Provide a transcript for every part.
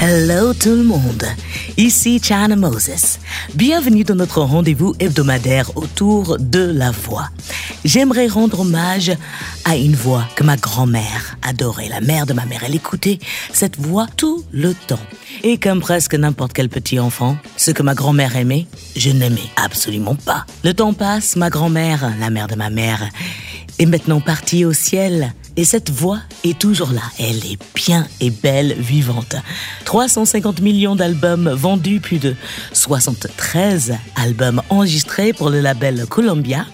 Hello tout le monde, ici China Moses. Bienvenue dans notre rendez-vous hebdomadaire autour de la voix. J'aimerais rendre hommage à une voix que ma grand-mère adorait. La mère de ma mère, elle écoutait cette voix tout le temps. Et comme presque n'importe quel petit enfant, ce que ma grand-mère aimait, je n'aimais absolument pas. Le temps passe, ma grand-mère, la mère de ma mère, est maintenant partie au ciel. Et cette voix est toujours là. Elle est bien et belle, vivante. 350 millions d'albums vendus, plus de 73 albums enregistrés pour le label Columbia.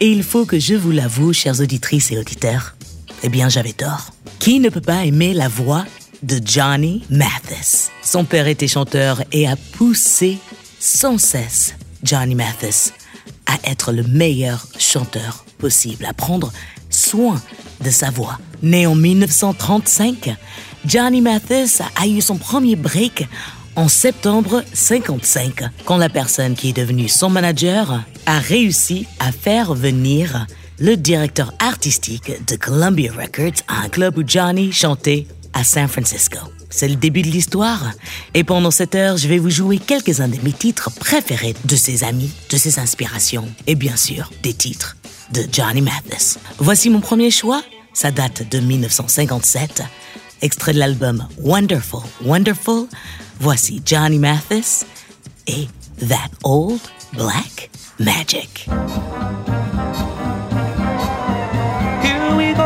Et il faut que je vous l'avoue, chères auditrices et auditeurs, eh bien j'avais tort. Qui ne peut pas aimer la voix de Johnny Mathis? Son père était chanteur et a poussé sans cesse Johnny Mathis à être le meilleur chanteur possible, à prendre soin de sa voix. Né en 1935, Johnny Mathis a eu son premier break en septembre 55, quand la personne qui est devenue son manager a réussi à faire venir le directeur artistique de Columbia Records à un club où Johnny chantait à San Francisco. C'est le début de l'histoire. Et pendant cette heure, je vais vous jouer quelques-uns de mes titres préférés de ses amis, de ses inspirations et bien sûr des titres de Johnny Mathis. Voici mon premier choix. Ça date de 1957. Extrait de l'album Wonderful, Wonderful. Voici Johnny Mathis et That Old Black Magic.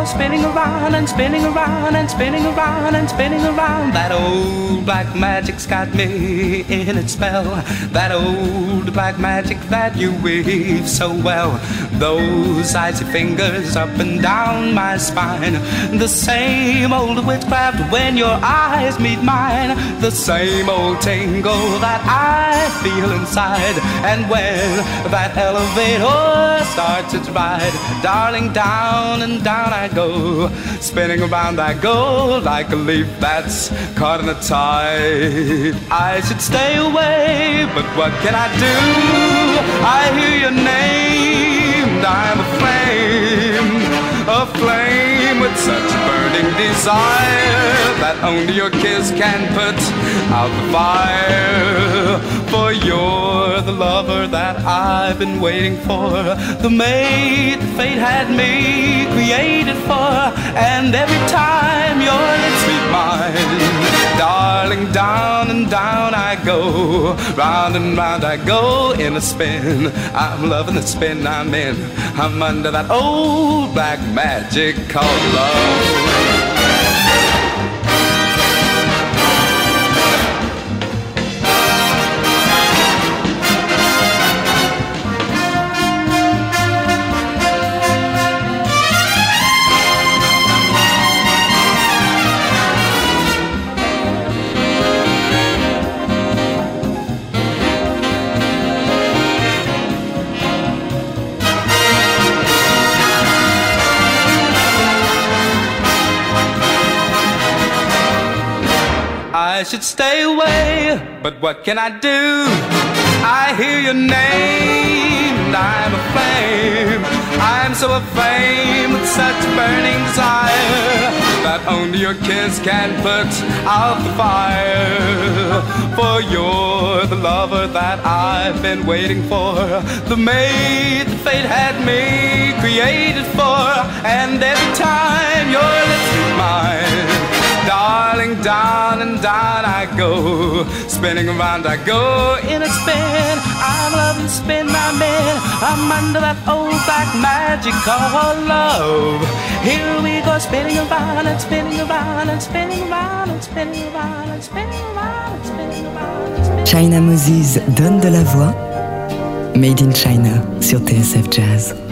Spinning around and spinning around and spinning around and spinning around. That old black magic's got me in its spell. That old black magic that you weave so well. Those icy fingers up and down my spine. The same old witchcraft when your eyes meet mine. The same old tingle that I feel inside. And when that elevator starts its ride, darling, down and down I go. Spinning around I go like a leaf that's caught in a tide. I should stay away, but what can I do? I hear your name, I'm a flame, a flame with such burning desire that only your kiss can put out the fire. For you're the lover that I've been waiting for, the mate fate had me created for, and every time your lips meet mine, darling, down and down I go, round and round I go in a spin. I'm loving the spin I'm in. I'm under that old black magic called love oh I should stay away, but what can I do? I hear your name, and I'm aflame. I'm so aflame with such burning desire that only your kiss can put out the fire. For you're the lover that I've been waiting for, the mate that fate had me created for, and every time your lips meet mine. Darling, down and down I go. Spinning around I go in a spin. I'm loving spin, my man. I'm under that old black magic called love. Here we go spinning around and spinning around and spinning around and spinning around and spinning around and spinning around. And spinning China Moses donne de la voix. Made in China sur TSF Jazz.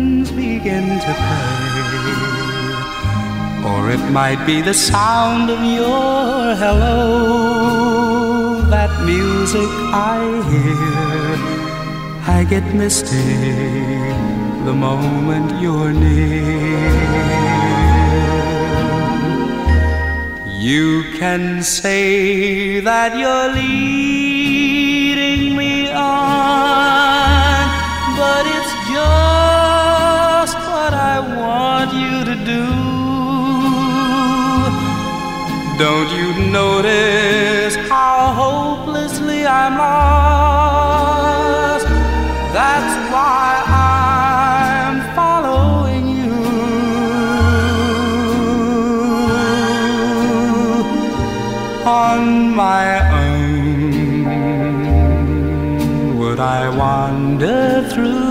to. Or it might be the sound of your hello, that music I hear. I get misty the moment you're near. You can say that you're leading me on, you to do. Don't you notice how hopelessly I'm lost? That's why I'm following you. On my own, would I wander through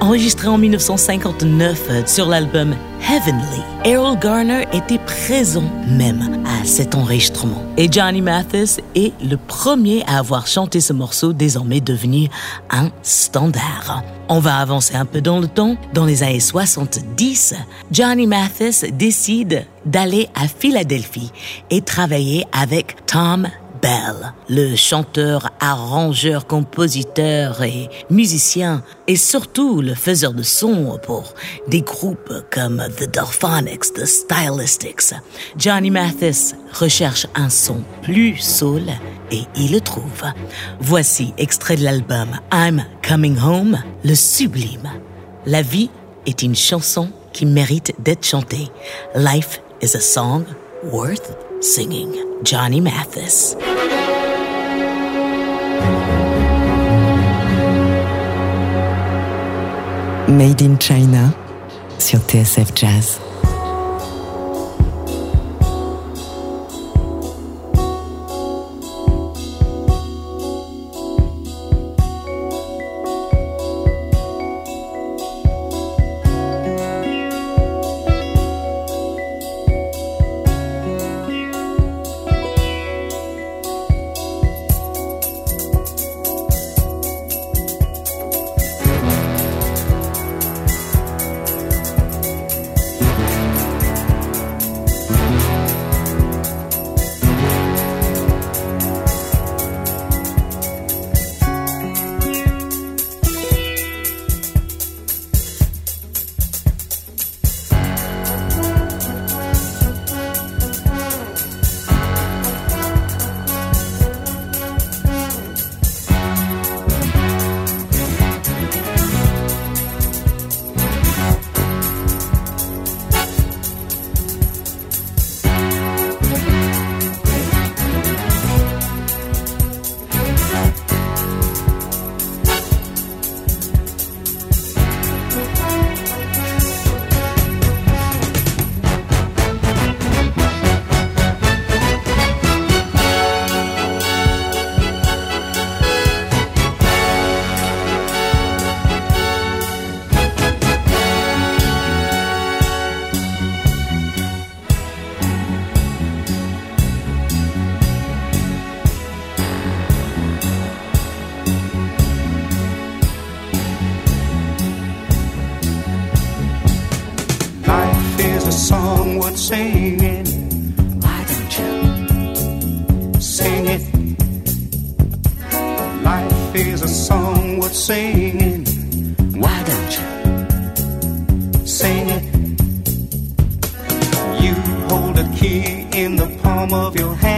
Enregistré en 1959 sur l'album Heavenly. Errol Garner était présent même à cet enregistrement. Et Johnny Mathis est le premier à avoir chanté ce morceau désormais devenu un standard. On va avancer un peu dans le temps. Dans les années 70, Johnny Mathis décide d'aller à Philadelphie et travailler avec Tom Bell, le chanteur, arrangeur, compositeur et musicien, et surtout le faiseur de son pour des groupes comme The Dolphonics, The Stylistics. Johnny Mathis recherche un son plus soul et il le trouve. Voici extrait de l'album I'm Coming Home, le sublime. La vie est une chanson qui mérite d'être chantée. Life is a song worth singing. Johnny Mathis. Made in China sur TSF Jazz. Palm of your hand.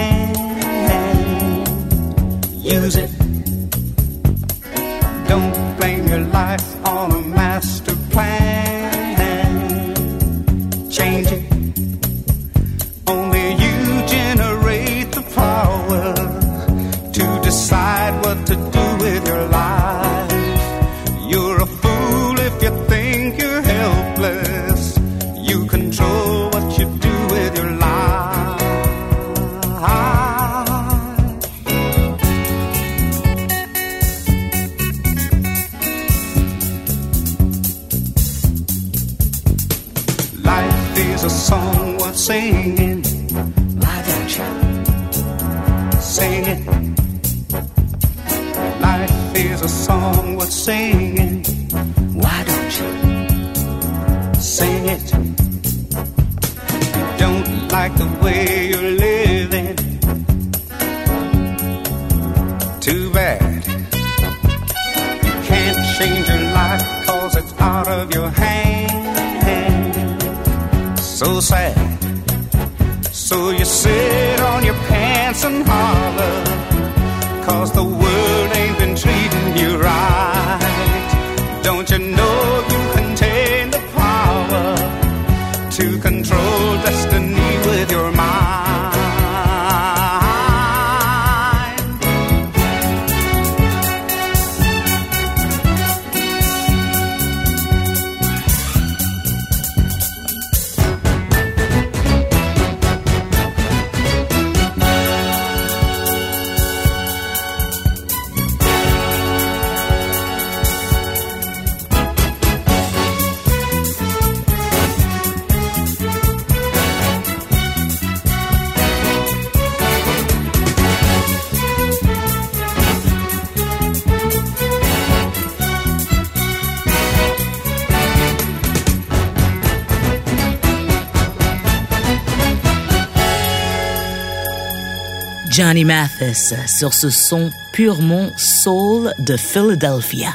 Johnny Mathis sur ce son purement soul de Philadelphia.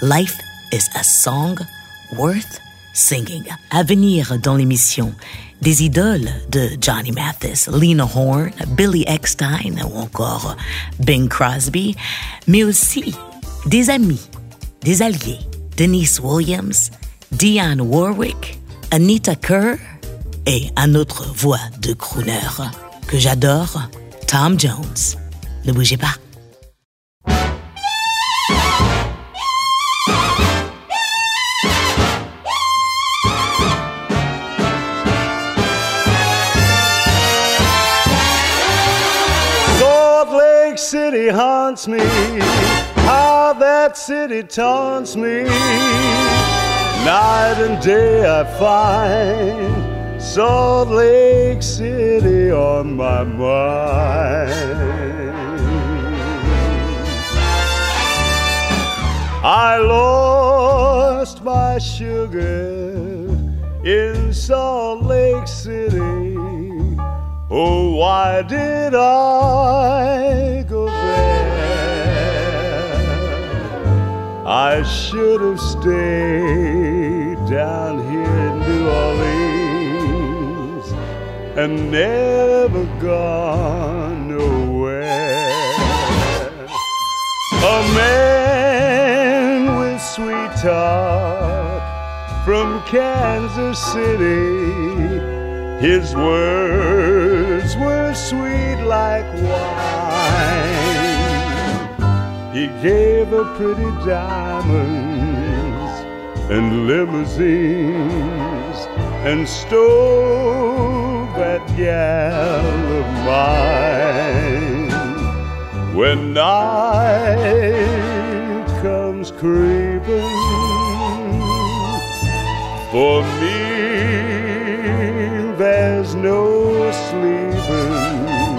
Life is a song worth singing. À venir dans l'émission, des idoles de Johnny Mathis, Lena Horne, Billy Eckstein ou encore Bing Crosby, mais aussi des amis, des alliés, Denise Williams, Dionne Warwick, Anita Kerr et un autre voix de crooner que j'adore, Tom Jones. Ne bougez pas. City haunts me. How that city taunts me. Night and day I find Salt Lake City on my mind. I lost my sugar in Salt Lake City. Oh, why did I go there? I should have stayed down and never gone nowhere. A man with sweet talk from Kansas City. His words were sweet like wine. He gave her pretty diamonds and limousines and stole that gal of mine. When night comes creeping for me, there's no sleeping.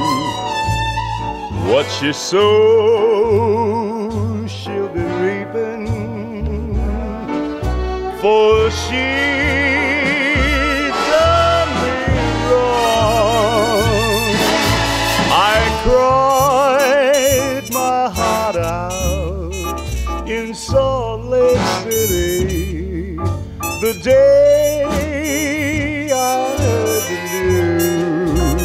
What she sows, she'll be reaping. For she day I heard the news.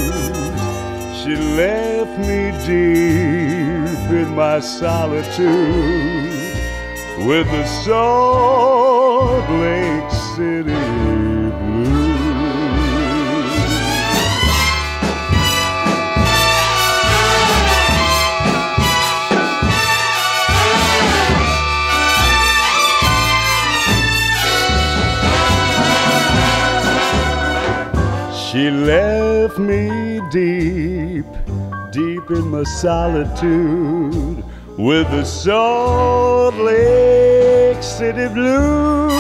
She left me deep in my solitude with the Salt Lake City. She left me deep, deep in my solitude with the Salt Lake City blues.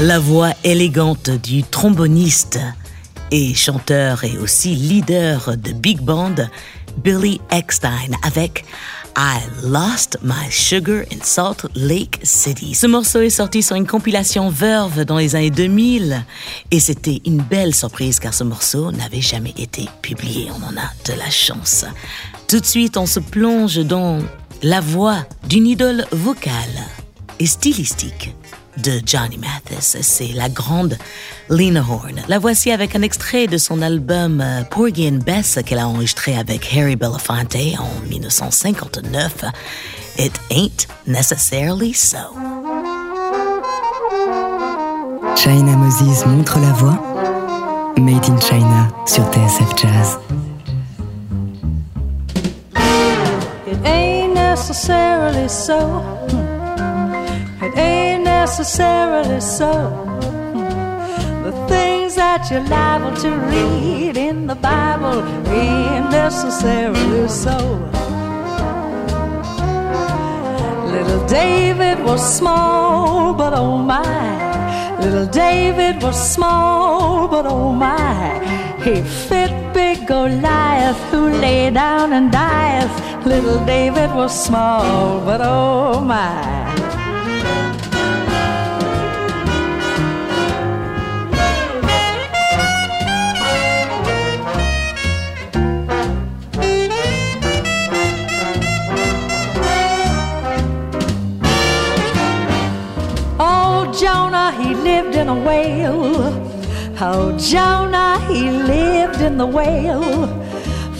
La voix élégante du tromboniste et chanteur et aussi leader de big band, Billy Eckstein, avec I Lost My Sugar in Salt Lake City. Ce morceau est sorti sur une compilation Verve dans les années 2000 et c'était une belle surprise car ce morceau n'avait jamais été publié. On en a de la chance. Tout de suite, on se plonge dans la voix d'une idole vocale et stylistique de Johnny Mathis. C'est la grande Lena Horne. La voici avec un extrait de son album euh, Porgy and Bess qu'elle a enregistré avec Harry Belafonte en 1959. It ain't necessarily so. China Moses montre la voix. Made in China sur TSF Jazz. It ain't necessarily so. It ain't necessarily so. The things that you're liable to read in the Bible ain't necessarily so. Little David was small, but oh my. Little David was small, but oh my. He fit big Goliath who lay down and dieth. Little David was small, but oh my. A whale. Oh, Jonah, he lived in the whale.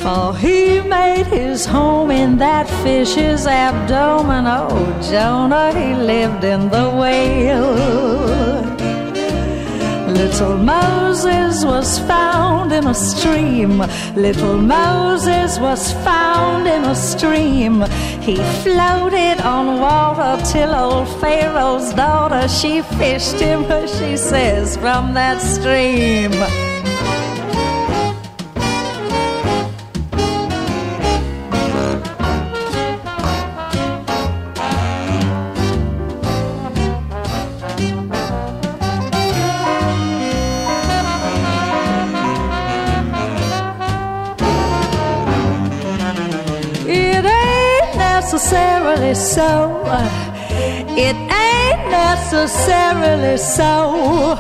For he made his home in that fish's abdomen. Oh, Jonah, he lived in the whale. Little Moses was found in a stream. Little Moses was found in a stream. He floated on water till old Pharaoh's daughter she fished him, she says, from that stream. So. It ain't necessarily so.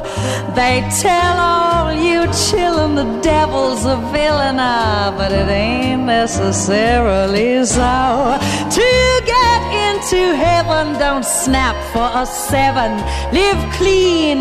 They tell all you chillin' the devil's a villain, ah, but it ain't necessarily so. To get into heaven, don't snap for a seven. Live clean,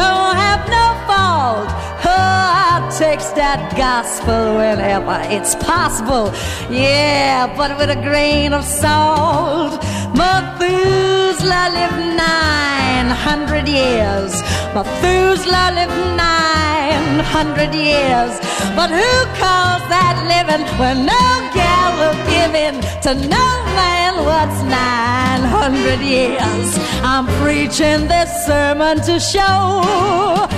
don't have no fault. Oh, takes that gospel whenever it's possible. Yeah, but with a grain of salt. Methuselah lived nine hundred years. Methuselah lived nine hundred years. But who calls that living when no gal will give in to no man what's nine hundred years? I'm preaching this sermon to show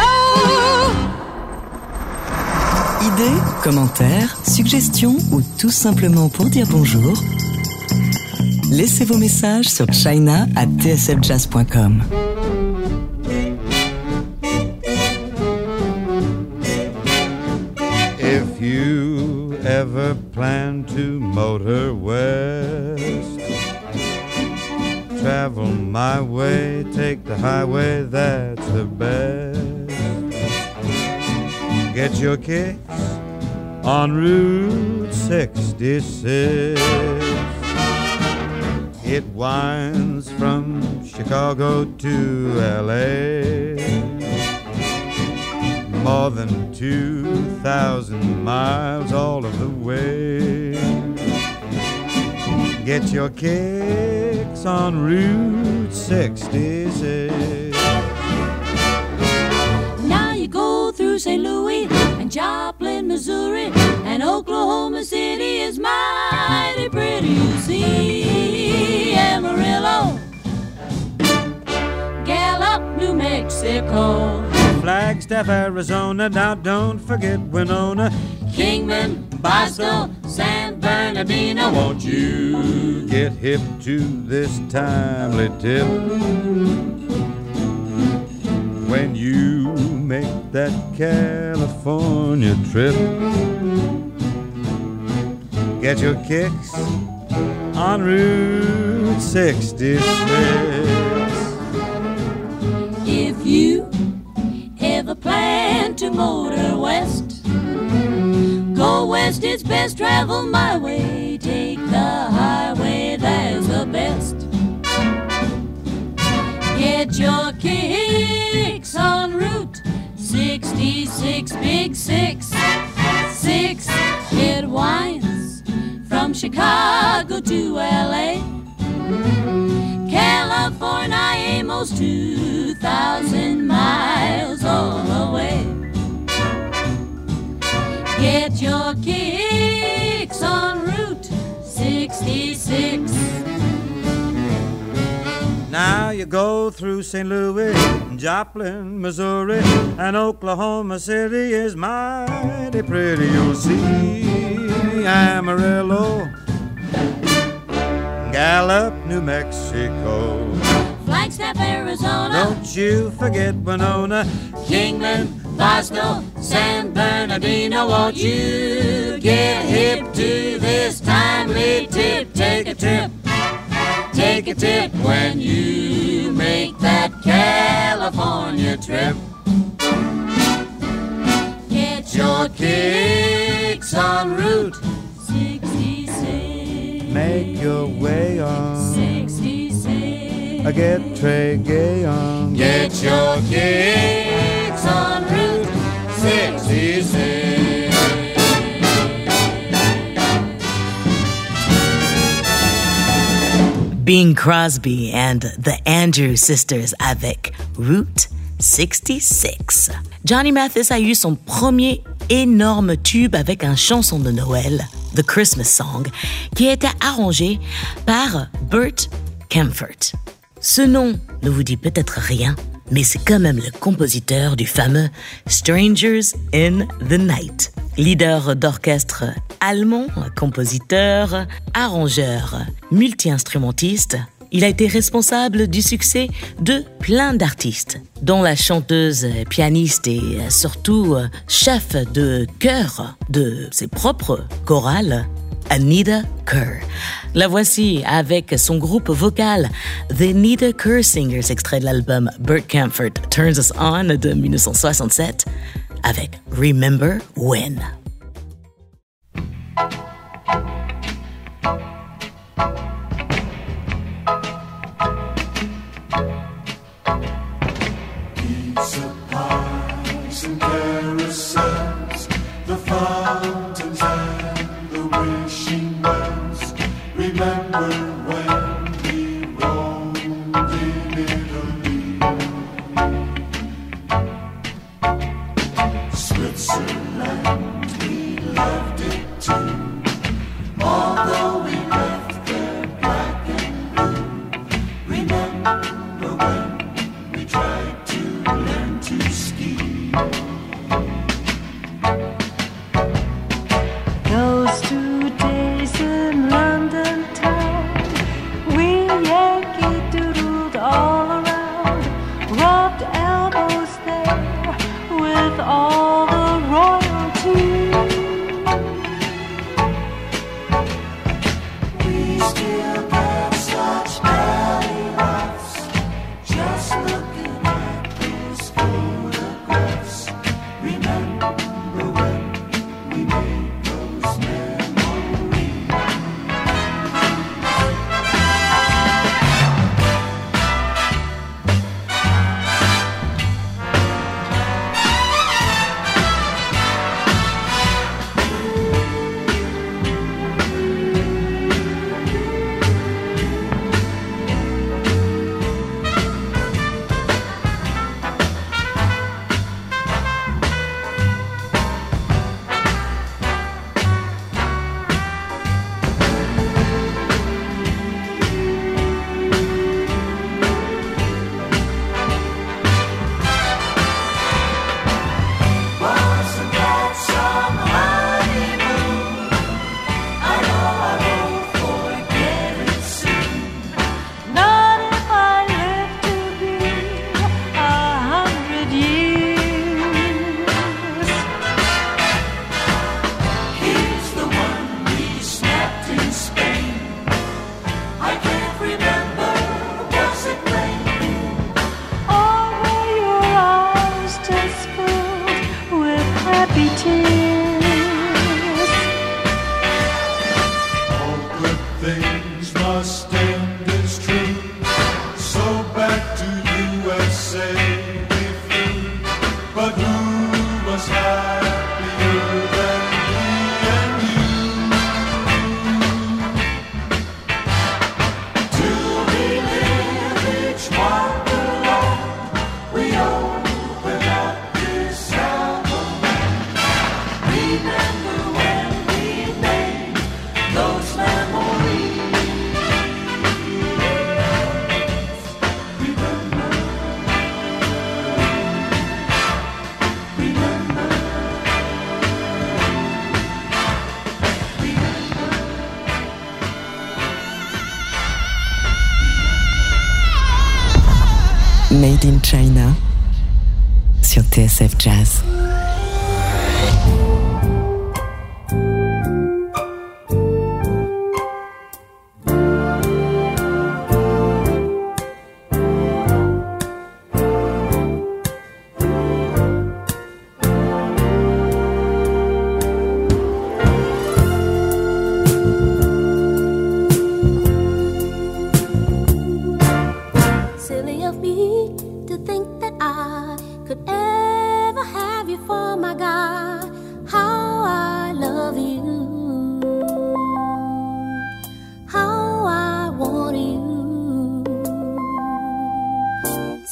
Oh. Idées, commentaires, suggestions ou tout simplement pour dire bonjour Laissez vos messages sur china at tsfjazz.com. ever plan to motor west? Travel my way, take the highway, that's the best. Get your kicks on Route 66. It winds from Chicago to LA. More than 2,000 miles all of the way. Get your kicks on Route 66. Now you go through St. Louis and Joplin, Missouri, and Oklahoma City is mighty pretty. You see Amarillo, Gallup, New Mexico, Flagstaff, Arizona. Now don't forget Winona. Kingman, Barstow, San Bernardino. Won't you get hip to this timely tip? When you make that California trip, get your kicks on Route 66. If you ever plan to motor west, go west, it's best. Travel my way, take the highway, that's the best. Get your kicks on Route 66, Big Six. Six, it winds from Chicago to LA. California, almost 2,000 miles all away. Get your kicks on Route 66. Now you go through St. Louis, Joplin, Missouri, and Oklahoma City is mighty pretty. You'll see Amarillo, Gallup, New Mexico. Flagstaff, Arizona. Don't you forget Winona, Kingman, Barstow, San Bernardino. Won't you get hip to this timely tip? Take a trip. Take a tip when you make that California trip. Get your kicks on Route 66. Make your way on. 66. I get Trey Gay on. Get your kicks on Route 66. Bing Crosby and the Andrew Sisters avec Route 66. Johnny Mathis a eu son premier énorme tube avec un chanson de Noël, The Christmas Song, qui été arrangé par Burt Camford. Ce nom ne vous dit peut-être rien, mais c'est quand même le compositeur du fameux Strangers in the Night. Leader d'orchestre allemand, compositeur, arrangeur, multi-instrumentiste, il a été responsable du succès de plein d'artistes, dont la chanteuse, pianiste et surtout chef de chœur de ses propres chorales, Anita Kerr. La voici avec son groupe vocal The Anita Kerr Singers, extrait de l'album Burt Camford Turns Us On de 1967, avec Remember When.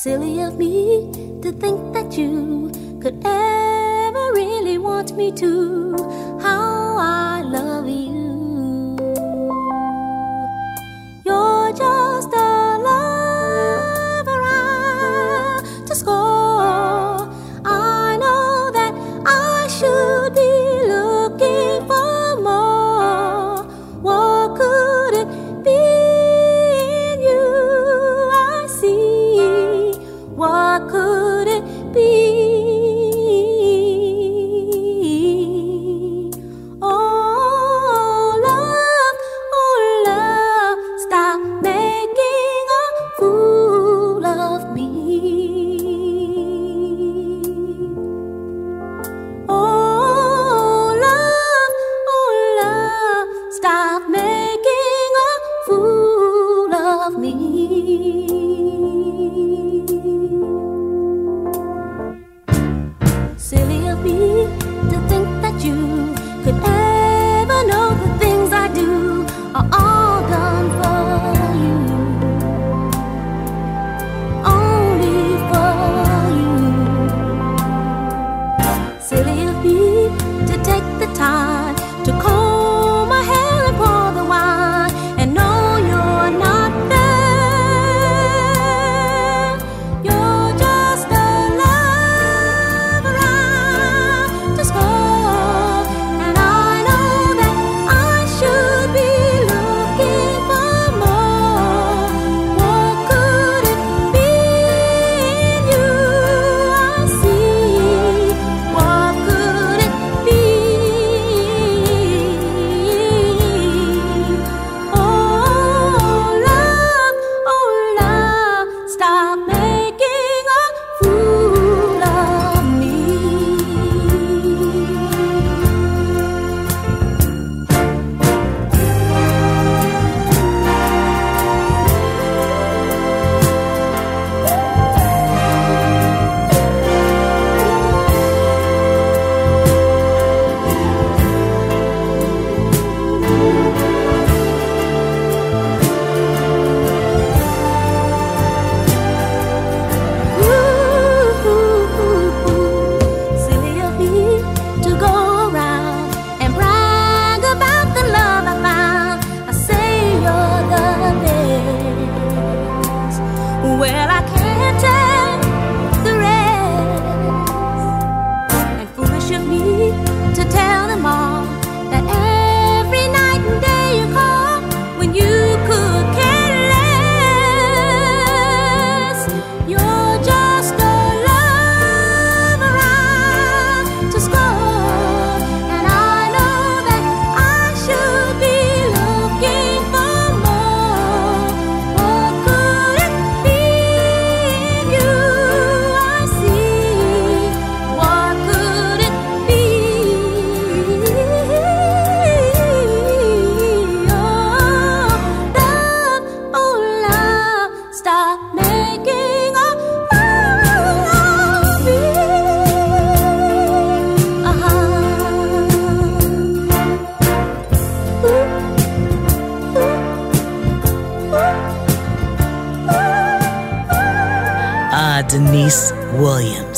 Silly of me to think that you could ever really want me to. How I love you. time.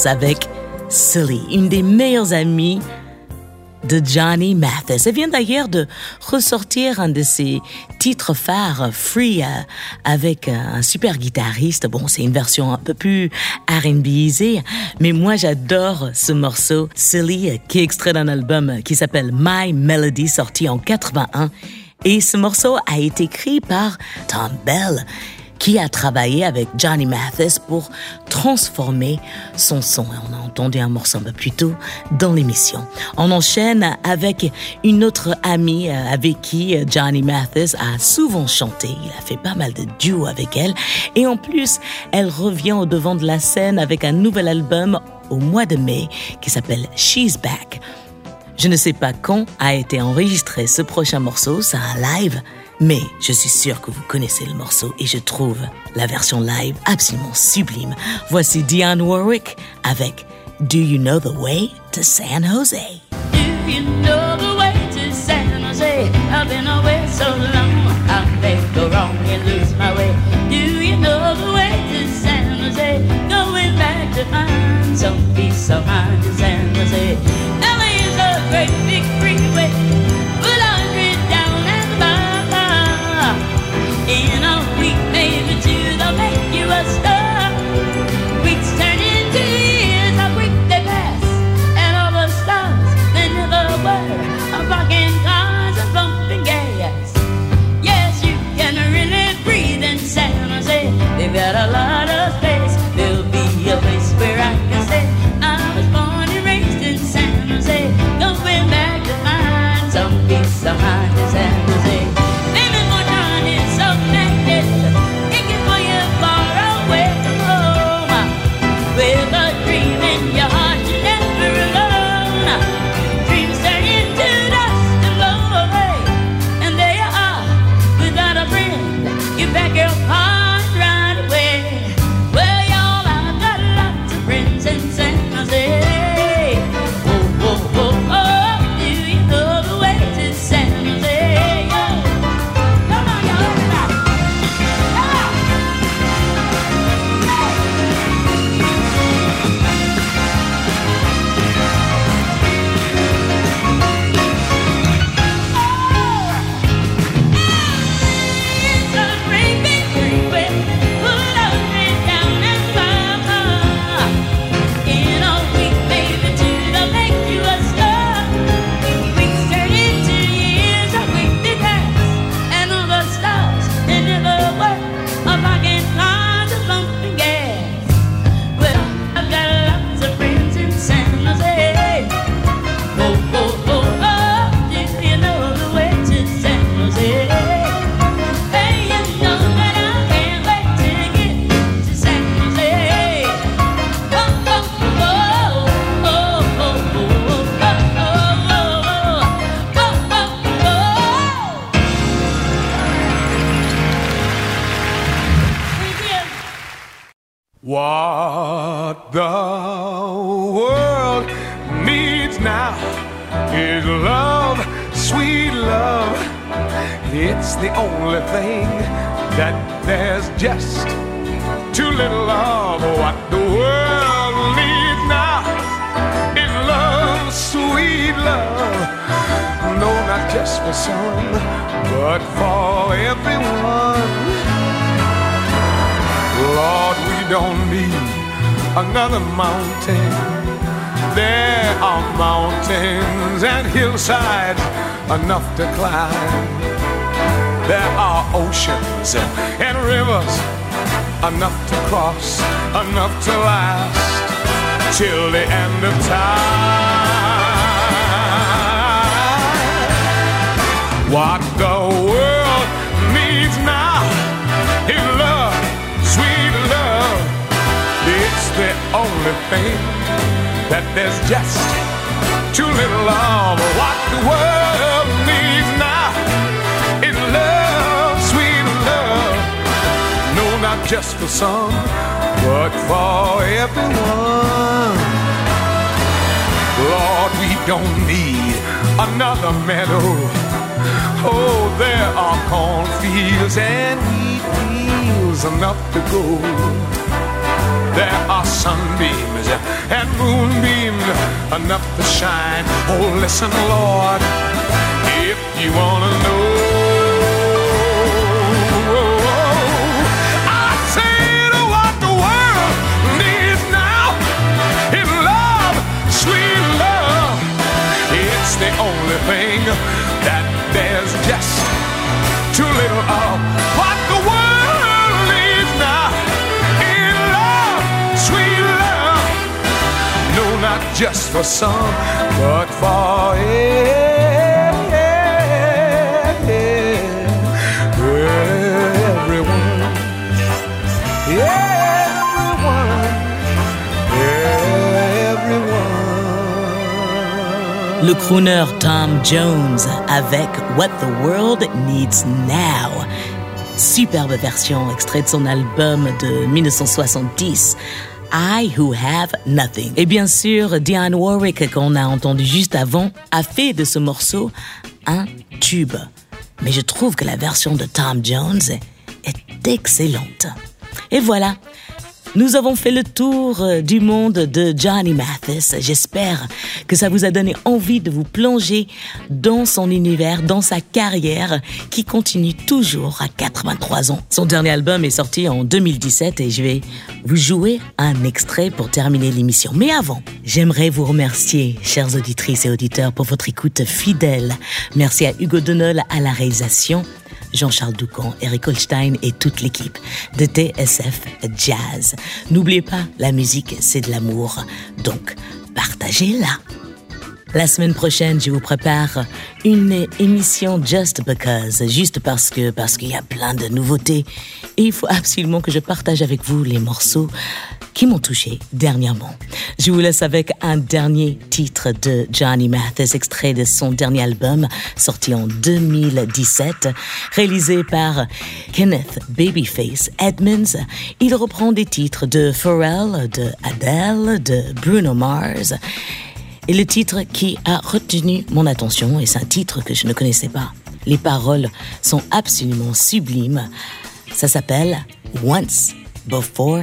Avec Silly, une des meilleures amies de Johnny Mathis. Elle vient d'ailleurs de ressortir un de ses titres phares, Free, euh, avec un super guitariste. Bon, c'est une version un peu plus R&Bisée, mais moi j'adore ce morceau, Silly, qui est extrait d'un album qui s'appelle My Melody, sorti en 81. Et ce morceau a été écrit par Tom Bell qui a travaillé avec Johnny Mathis pour transformer son son. On a entendu un morceau un peu plus tôt dans l'émission. On enchaîne avec une autre amie euh, avec qui euh, Johnny Mathis a souvent chanté. Il a fait pas mal de duos avec elle. Et en plus, elle revient au devant de la scène avec un nouvel album au mois de mai qui s'appelle She's Back. Je ne sais pas quand a été enregistré ce prochain morceau, c'est un live, mais je suis sûr que vous connaissez le morceau et je trouve la version live absolument sublime. Voici Dionne Warwick avec Do You Know the Way to San Jose? Do you know the way to San Jose? I've been away so long, I may go wrong and lose my way. Do you know the way to San Jose? Going back to find some peace of mind another mountain. There are mountains and hillsides enough to climb. There are oceans and rivers enough to cross, enough to last till the end of time. What the the only thing that there's just too little of. What the world needs now is love, sweet love. No, not just for some, but for everyone. Lord, we don't need another meadow. Oh, there are cornfields and wheat fields enough to go. There are sunbeams and moonbeams enough to shine. Oh, listen, Lord, if you wanna know. I said oh, what the world needs now is love, sweet love. It's the only thing that there's just too little of. What just for some, for everyone. Everyone. Le crooner Tom Jones avec What the World Needs Now. Superbe version extrait de son album de 1970. I Who Have Nothing. Et bien sûr, Dionne Warwick, qu'on a entendu juste avant, a fait de ce morceau un tube. Mais je trouve que la version de Tom Jones est excellente. Et voilà, nous avons fait le tour euh, du monde de Johnny Mathis. J'espère que ça vous a donné envie de vous plonger dans son univers, dans sa carrière qui continue toujours à 83 ans. Son dernier album est sorti en 2017 et je vais vous jouer un extrait pour terminer l'émission. Mais avant, j'aimerais vous remercier, chères auditrices et auditeurs, pour votre écoute fidèle. Merci à Hugo Denol à la réalisation. Jean-Charles Doucan, Eric Holstein et toute l'équipe de TSF Jazz. N'oubliez pas, la musique, c'est de l'amour. Donc, partagez-la. La semaine prochaine, je vous prépare une émission Just Because, juste parce que parce qu'il y a plein de nouveautés et il faut absolument que je partage avec vous les morceaux qui m'ont touché dernièrement. Je vous laisse avec un dernier titre de Johnny Mathis, extrait de son dernier album sorti en 2017, réalisé par Kenneth Babyface Edmonds. Il reprend des titres de Pharrell, de Adele, de Bruno Mars. Et le titre qui a retenu mon attention, et c'est un titre que je ne connaissais pas, les paroles sont absolument sublimes. Ça s'appelle Once Before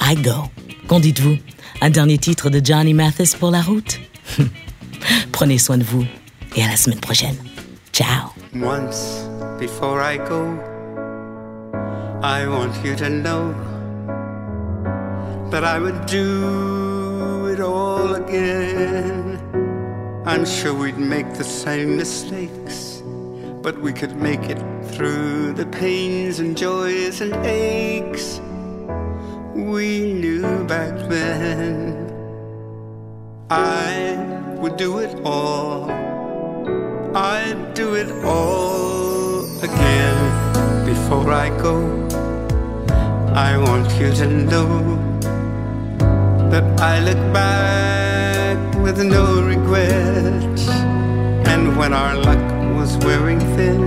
I Go. Qu'en dites-vous? Un dernier titre de Johnny Mathis pour la route? Prenez soin de vous et à la semaine prochaine. Ciao. Once before I go, I want you to know that I would do it all again. I'm sure we'd make the same mistakes, but we could make it through the pains and joys and aches we knew back then. I would do it all. I'd do it all again before I go. I want you to know that I look back with no regret. And when our luck was wearing thin,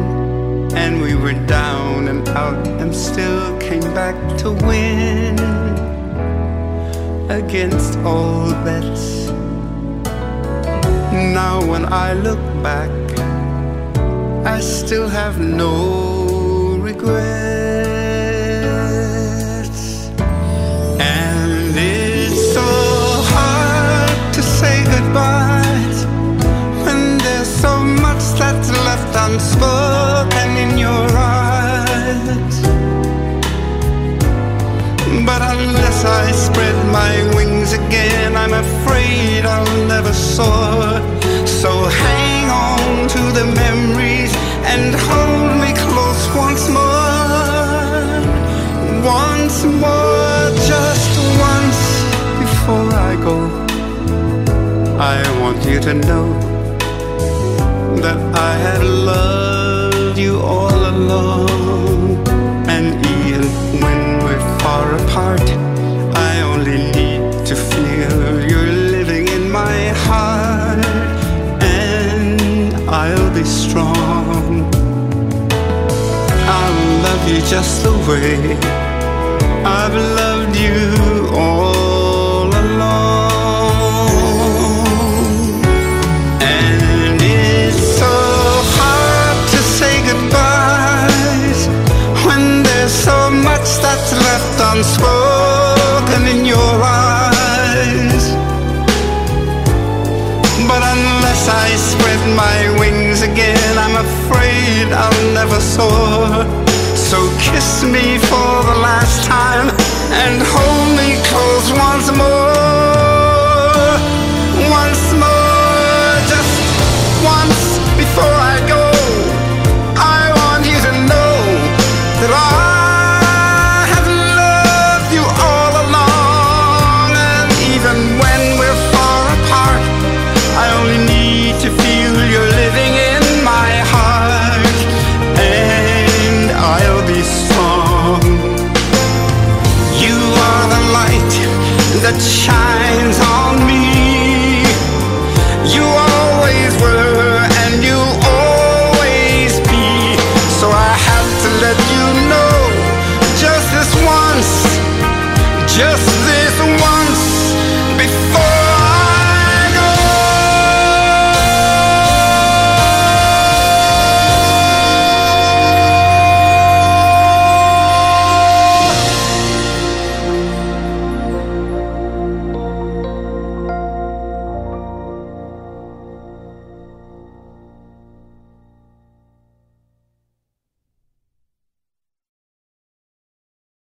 and we were down and out and still came back to win against all bets. Now, when I look back, I still have no regrets. But unless I spread my wings again, I'm afraid I'll never soar. So hang on to the memories and hold me close once more. Once more, just once before I go. I want you to know that I have loved you all along. Far apart, I only need to feel you're living in my heart. And I'll be strong. I'll love you just the way I've loved you all unspoken in your eyes. But unless I spread my wings again, I'm afraid I'll never soar. So kiss me for the last time and hold me close once more. Once more, just once